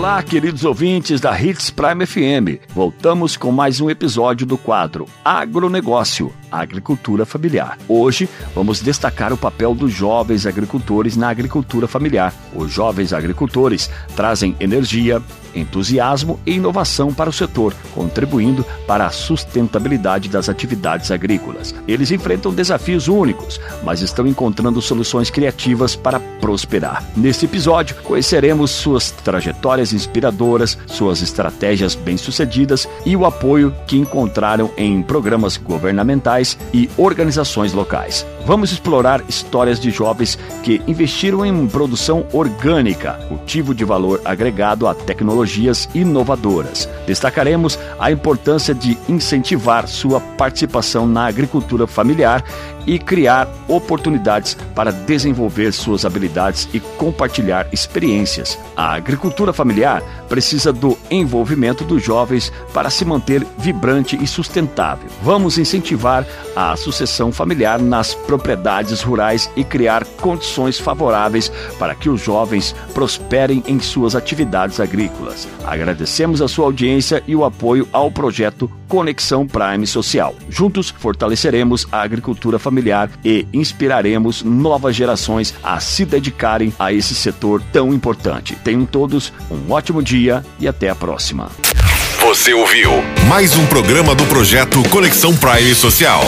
Olá, queridos ouvintes da Hits Prime FM. Voltamos com mais um episódio do quadro Agronegócio, Agricultura Familiar. Hoje vamos destacar o papel dos jovens agricultores na agricultura familiar. Os jovens agricultores trazem energia, entusiasmo e inovação para o setor, contribuindo para a sustentabilidade das atividades agrícolas. Eles enfrentam desafios únicos, mas estão encontrando soluções criativas para prosperar. Neste episódio, conheceremos suas trajetórias inspiradoras, suas estratégias bem-sucedidas e o apoio que encontraram em programas governamentais e organizações locais. Vamos explorar histórias de jovens que investiram em produção orgânica, cultivo de valor agregado à tecnologias inovadoras. Destacaremos a importância de incentivar sua participação na agricultura familiar e criar oportunidades para desenvolver suas habilidades e compartilhar experiências. A agricultura familiar precisa do envolvimento dos jovens para se manter vibrante e sustentável. Vamos incentivar a sucessão familiar nas propriedades rurais e criar condições favoráveis para que os jovens prosperem em suas atividades agrícolas. Agradecemos a sua audiência e o apoio ao projeto Conexão Prime Social. Juntos fortaleceremos a agricultura familiar e inspiraremos novas gerações a se dedicarem a esse setor tão importante. Tenham todos um ótimo dia e até a próxima. Você ouviu mais um programa do projeto Conexão Prime Social.